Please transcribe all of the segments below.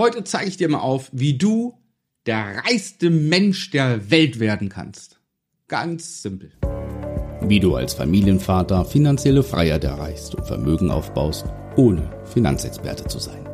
Heute zeige ich dir mal auf, wie du der reichste Mensch der Welt werden kannst. Ganz simpel. Wie du als Familienvater finanzielle Freiheit erreichst und Vermögen aufbaust, ohne Finanzexperte zu sein.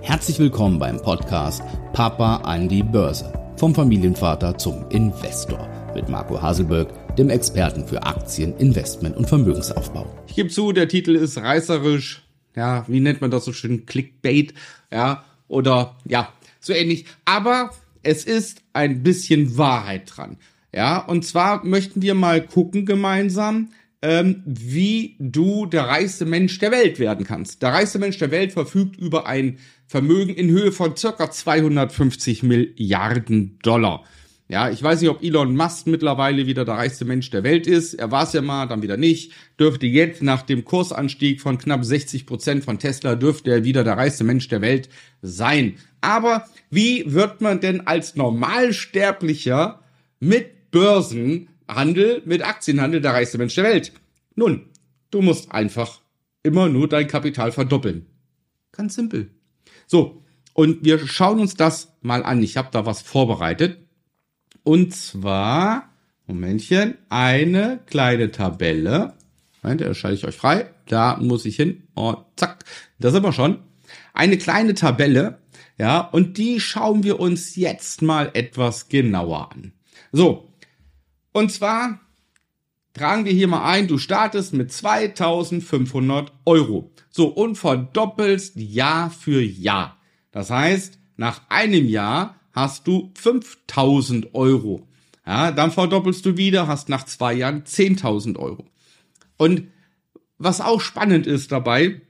Herzlich willkommen beim Podcast Papa an die Börse. Vom Familienvater zum Investor mit Marco Haselberg, dem Experten für Aktien, Investment und Vermögensaufbau. Ich gebe zu, der Titel ist reißerisch. Ja, wie nennt man das so schön? Clickbait. Ja, oder ja, so ähnlich. Aber es ist ein bisschen Wahrheit dran. Ja, und zwar möchten wir mal gucken gemeinsam, ähm, wie du der reichste Mensch der Welt werden kannst. Der reichste Mensch der Welt verfügt über ein Vermögen in Höhe von circa 250 Milliarden Dollar. Ja, ich weiß nicht, ob Elon Musk mittlerweile wieder der reichste Mensch der Welt ist. Er war es ja mal, dann wieder nicht. Dürfte jetzt nach dem Kursanstieg von knapp 60 Prozent von Tesla, dürfte er wieder der reichste Mensch der Welt sein. Aber wie wird man denn als Normalsterblicher mit Börsenhandel, mit Aktienhandel der reichste Mensch der Welt? Nun, du musst einfach immer nur dein Kapital verdoppeln. Ganz simpel. So, und wir schauen uns das mal an. Ich habe da was vorbereitet. Und zwar, Momentchen, eine kleine Tabelle. Moment, da schalte ich euch frei. Da muss ich hin. Oh, zack. Da sind wir schon. Eine kleine Tabelle. Ja, und die schauen wir uns jetzt mal etwas genauer an. So. Und zwar tragen wir hier mal ein, du startest mit 2500 Euro. So, und verdoppelst Jahr für Jahr. Das heißt, nach einem Jahr hast du 5000 Euro. Ja, dann verdoppelst du wieder, hast nach zwei Jahren 10.000 Euro. Und was auch spannend ist dabei,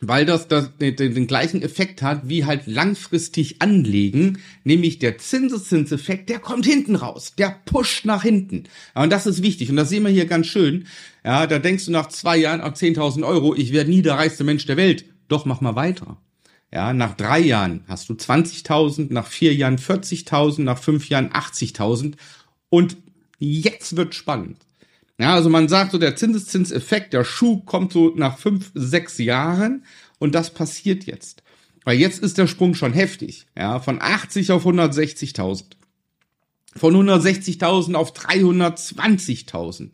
weil das, das den, den gleichen Effekt hat wie halt langfristig anlegen, nämlich der Zinseszinseffekt, der kommt hinten raus, der pusht nach hinten. Ja, und das ist wichtig und das sehen wir hier ganz schön. Ja, da denkst du nach zwei Jahren, ab 10.000 Euro, ich werde nie der reichste Mensch der Welt. Doch, mach mal weiter. Ja, nach drei Jahren hast du 20.000, nach vier Jahren 40.000, nach fünf Jahren 80.000 und jetzt wird spannend. Ja, also man sagt so, der Zinseszinseffekt, der Schuh kommt so nach fünf, sechs Jahren und das passiert jetzt. Weil jetzt ist der Sprung schon heftig. Ja, von 80 auf 160.000. Von 160.000 auf 320.000.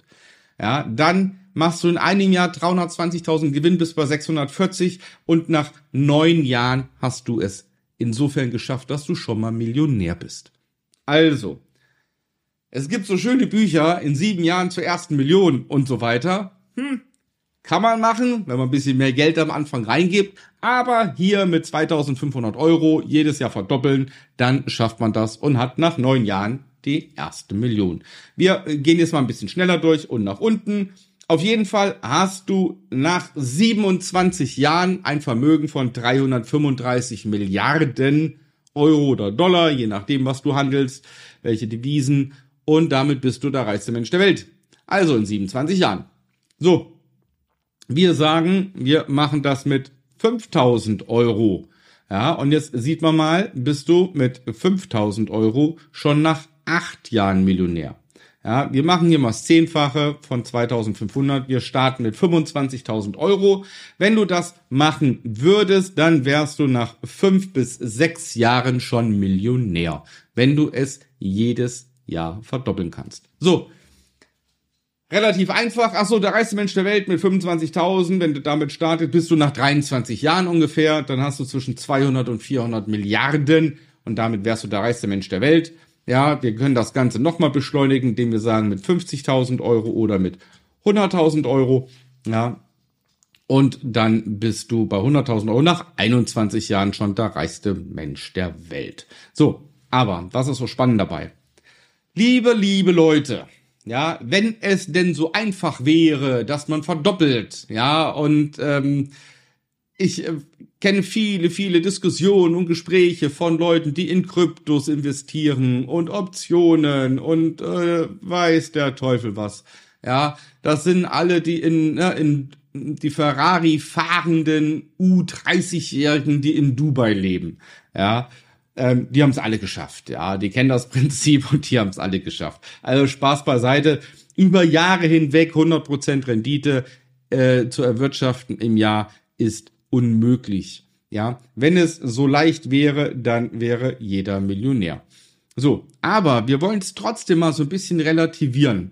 Ja, dann machst du in einem Jahr 320.000 Gewinn bis bei 640 und nach neun Jahren hast du es insofern geschafft, dass du schon mal Millionär bist. Also, es gibt so schöne Bücher in sieben Jahren zur ersten Million und so weiter. Hm, kann man machen, wenn man ein bisschen mehr Geld am Anfang reingibt. Aber hier mit 2500 Euro jedes Jahr verdoppeln, dann schafft man das und hat nach neun Jahren die erste Million. Wir gehen jetzt mal ein bisschen schneller durch und nach unten. Auf jeden Fall hast du nach 27 Jahren ein Vermögen von 335 Milliarden Euro oder Dollar, je nachdem, was du handelst, welche Devisen. Und damit bist du der reichste Mensch der Welt. Also in 27 Jahren. So. Wir sagen, wir machen das mit 5000 Euro. Ja, und jetzt sieht man mal, bist du mit 5000 Euro schon nach acht Jahren Millionär. Ja, wir machen hier mal das Zehnfache von 2500. Wir starten mit 25.000 Euro. Wenn du das machen würdest, dann wärst du nach fünf bis sechs Jahren schon Millionär, wenn du es jedes Jahr verdoppeln kannst. So. Relativ einfach. Ach so, der reichste Mensch der Welt mit 25.000. Wenn du damit startest, bist du nach 23 Jahren ungefähr. Dann hast du zwischen 200 und 400 Milliarden. Und damit wärst du der reichste Mensch der Welt. Ja, wir können das Ganze nochmal beschleunigen, indem wir sagen mit 50.000 Euro oder mit 100.000 Euro. Ja, und dann bist du bei 100.000 Euro nach 21 Jahren schon der reichste Mensch der Welt. So, aber was ist so spannend dabei? Liebe, liebe Leute, ja, wenn es denn so einfach wäre, dass man verdoppelt, ja, und ähm, ich äh, kenne viele, viele Diskussionen und Gespräche von Leuten, die in Kryptos investieren und Optionen und äh, weiß der Teufel was. Ja, das sind alle die in, ne, in die Ferrari fahrenden U30-Jährigen, die in Dubai leben. Ja, ähm, die haben es alle geschafft. Ja, die kennen das Prinzip und die haben es alle geschafft. Also Spaß beiseite. Über Jahre hinweg 100% Rendite äh, zu erwirtschaften im Jahr ist unmöglich. Ja, wenn es so leicht wäre, dann wäre jeder Millionär. So, aber wir wollen es trotzdem mal so ein bisschen relativieren.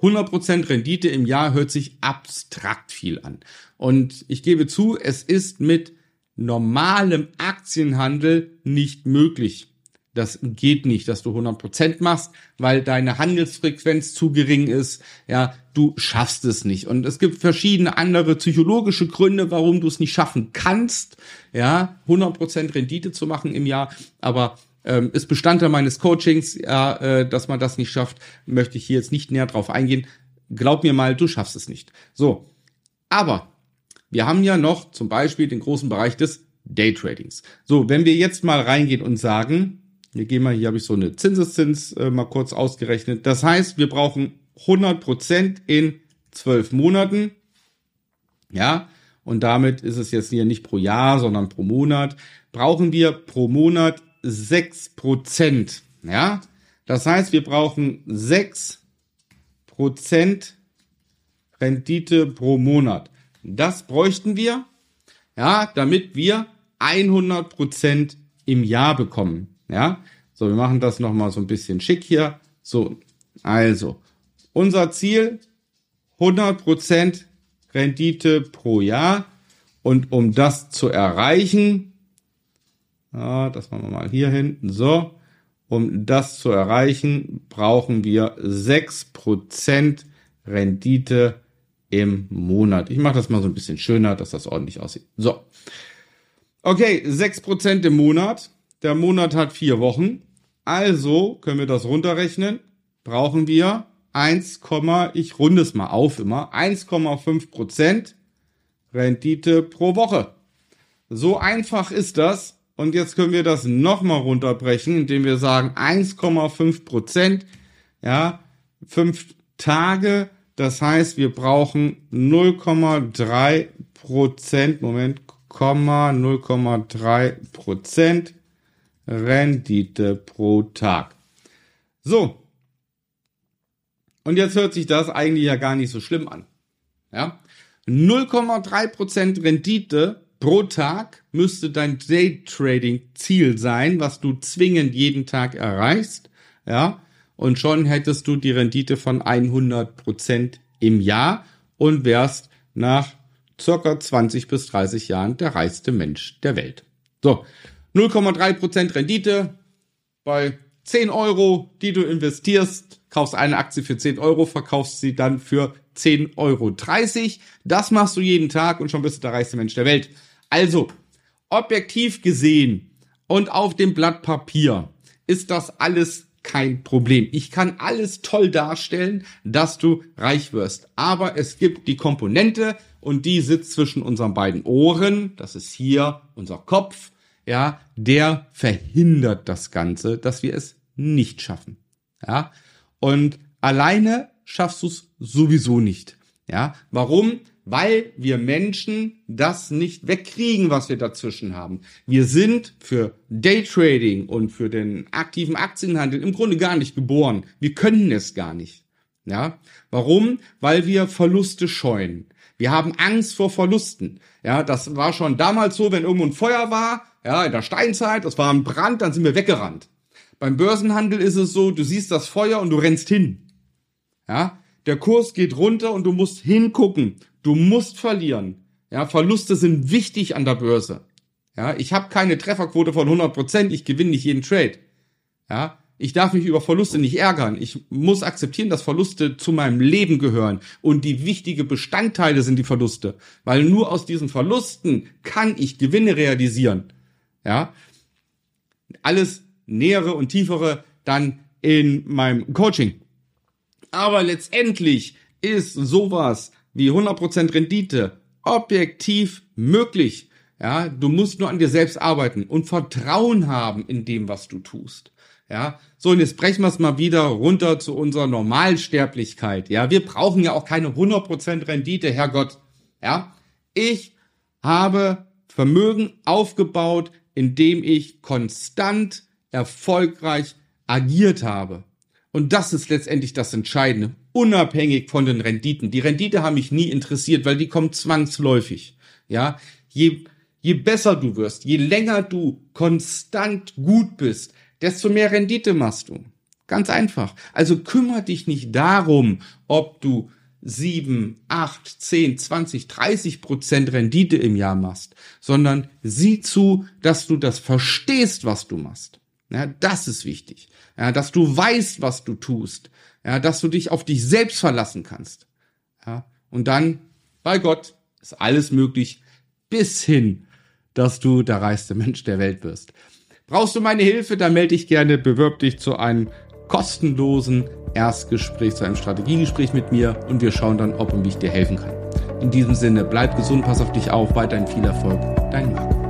100% Rendite im Jahr hört sich abstrakt viel an. Und ich gebe zu, es ist mit normalem Aktienhandel nicht möglich. Das geht nicht, dass du 100% machst, weil deine Handelsfrequenz zu gering ist. Ja, du schaffst es nicht. Und es gibt verschiedene andere psychologische Gründe, warum du es nicht schaffen kannst. Ja, 100% Rendite zu machen im Jahr. Aber ähm, ist Bestandteil meines Coachings, ja, äh, dass man das nicht schafft, möchte ich hier jetzt nicht näher drauf eingehen. Glaub mir mal, du schaffst es nicht. So. Aber wir haben ja noch zum Beispiel den großen Bereich des Daytradings. So, wenn wir jetzt mal reingehen und sagen, wir gehen mal, hier habe ich so eine Zinseszins äh, mal kurz ausgerechnet. Das heißt, wir brauchen 100 Prozent in zwölf Monaten. Ja, und damit ist es jetzt hier nicht pro Jahr, sondern pro Monat. Brauchen wir pro Monat sechs Prozent. Ja, das heißt, wir brauchen sechs Prozent Rendite pro Monat. Das bräuchten wir, ja, damit wir 100 Prozent im Jahr bekommen. Ja, so, wir machen das nochmal so ein bisschen schick hier. So, also, unser Ziel 100 Prozent Rendite pro Jahr. Und um das zu erreichen, ja, das machen wir mal hier hinten, so, um das zu erreichen, brauchen wir 6% Rendite im Monat. Ich mache das mal so ein bisschen schöner, dass das ordentlich aussieht. So. Okay, 6% im Monat. Der Monat hat vier Wochen. Also können wir das runterrechnen. Brauchen wir 1, ich runde es mal auf immer, 1,5% Rendite pro Woche. So einfach ist das. Und jetzt können wir das nochmal runterbrechen, indem wir sagen 1,5% ja, fünf Tage das heißt, wir brauchen 0,3 Prozent, Moment, 0,3 Prozent Rendite pro Tag. So. Und jetzt hört sich das eigentlich ja gar nicht so schlimm an. Ja? 0,3 Prozent Rendite pro Tag müsste dein Daytrading Ziel sein, was du zwingend jeden Tag erreichst. Ja? und schon hättest du die Rendite von 100 Prozent im Jahr und wärst nach circa 20 bis 30 Jahren der reichste Mensch der Welt. So, 0,3 Prozent Rendite bei 10 Euro, die du investierst, kaufst eine Aktie für 10 Euro, verkaufst sie dann für 10,30 Euro. Das machst du jeden Tag und schon bist du der reichste Mensch der Welt. Also, objektiv gesehen und auf dem Blatt Papier ist das alles kein Problem. Ich kann alles toll darstellen, dass du reich wirst. Aber es gibt die Komponente und die sitzt zwischen unseren beiden Ohren. Das ist hier unser Kopf. Ja, der verhindert das Ganze, dass wir es nicht schaffen. Ja, und alleine schaffst du es sowieso nicht. Ja, warum? weil wir Menschen das nicht wegkriegen, was wir dazwischen haben. Wir sind für Daytrading und für den aktiven Aktienhandel im Grunde gar nicht geboren. Wir können es gar nicht. Ja, warum? Weil wir Verluste scheuen. Wir haben Angst vor Verlusten. Ja, das war schon damals so, wenn irgendwo ein Feuer war, ja, in der Steinzeit, das war ein Brand, dann sind wir weggerannt. Beim Börsenhandel ist es so, du siehst das Feuer und du rennst hin. Ja, der Kurs geht runter und du musst hingucken. Du musst verlieren. Ja, Verluste sind wichtig an der Börse. Ja, ich habe keine Trefferquote von 100 Prozent. Ich gewinne nicht jeden Trade. Ja, ich darf mich über Verluste nicht ärgern. Ich muss akzeptieren, dass Verluste zu meinem Leben gehören. Und die wichtige Bestandteile sind die Verluste. Weil nur aus diesen Verlusten kann ich Gewinne realisieren. Ja. Alles nähere und tiefere dann in meinem Coaching. Aber letztendlich ist sowas wie 100% Rendite objektiv möglich. Ja, du musst nur an dir selbst arbeiten und Vertrauen haben in dem, was du tust. Ja, so und jetzt brechen wir es mal wieder runter zu unserer Normalsterblichkeit. Ja, wir brauchen ja auch keine 100% Rendite, Herrgott. Ja, ich habe Vermögen aufgebaut, indem ich konstant erfolgreich agiert habe. Und das ist letztendlich das Entscheidende, unabhängig von den Renditen. Die Rendite haben mich nie interessiert, weil die kommt zwangsläufig. Ja, je, je besser du wirst, je länger du konstant gut bist, desto mehr Rendite machst du. Ganz einfach. Also kümmere dich nicht darum, ob du 7, 8, 10, 20, 30 Prozent Rendite im Jahr machst, sondern sieh zu, dass du das verstehst, was du machst. Ja, das ist wichtig. Ja, dass du weißt, was du tust. Ja, dass du dich auf dich selbst verlassen kannst. Ja, und dann, bei Gott, ist alles möglich, bis hin, dass du der reichste Mensch der Welt wirst. Brauchst du meine Hilfe, dann melde dich gerne, bewirb dich zu einem kostenlosen Erstgespräch, zu einem Strategiegespräch mit mir. Und wir schauen dann, ob und wie ich dir helfen kann. In diesem Sinne, bleib gesund, pass auf dich auf, weiterhin viel Erfolg, dein Marco.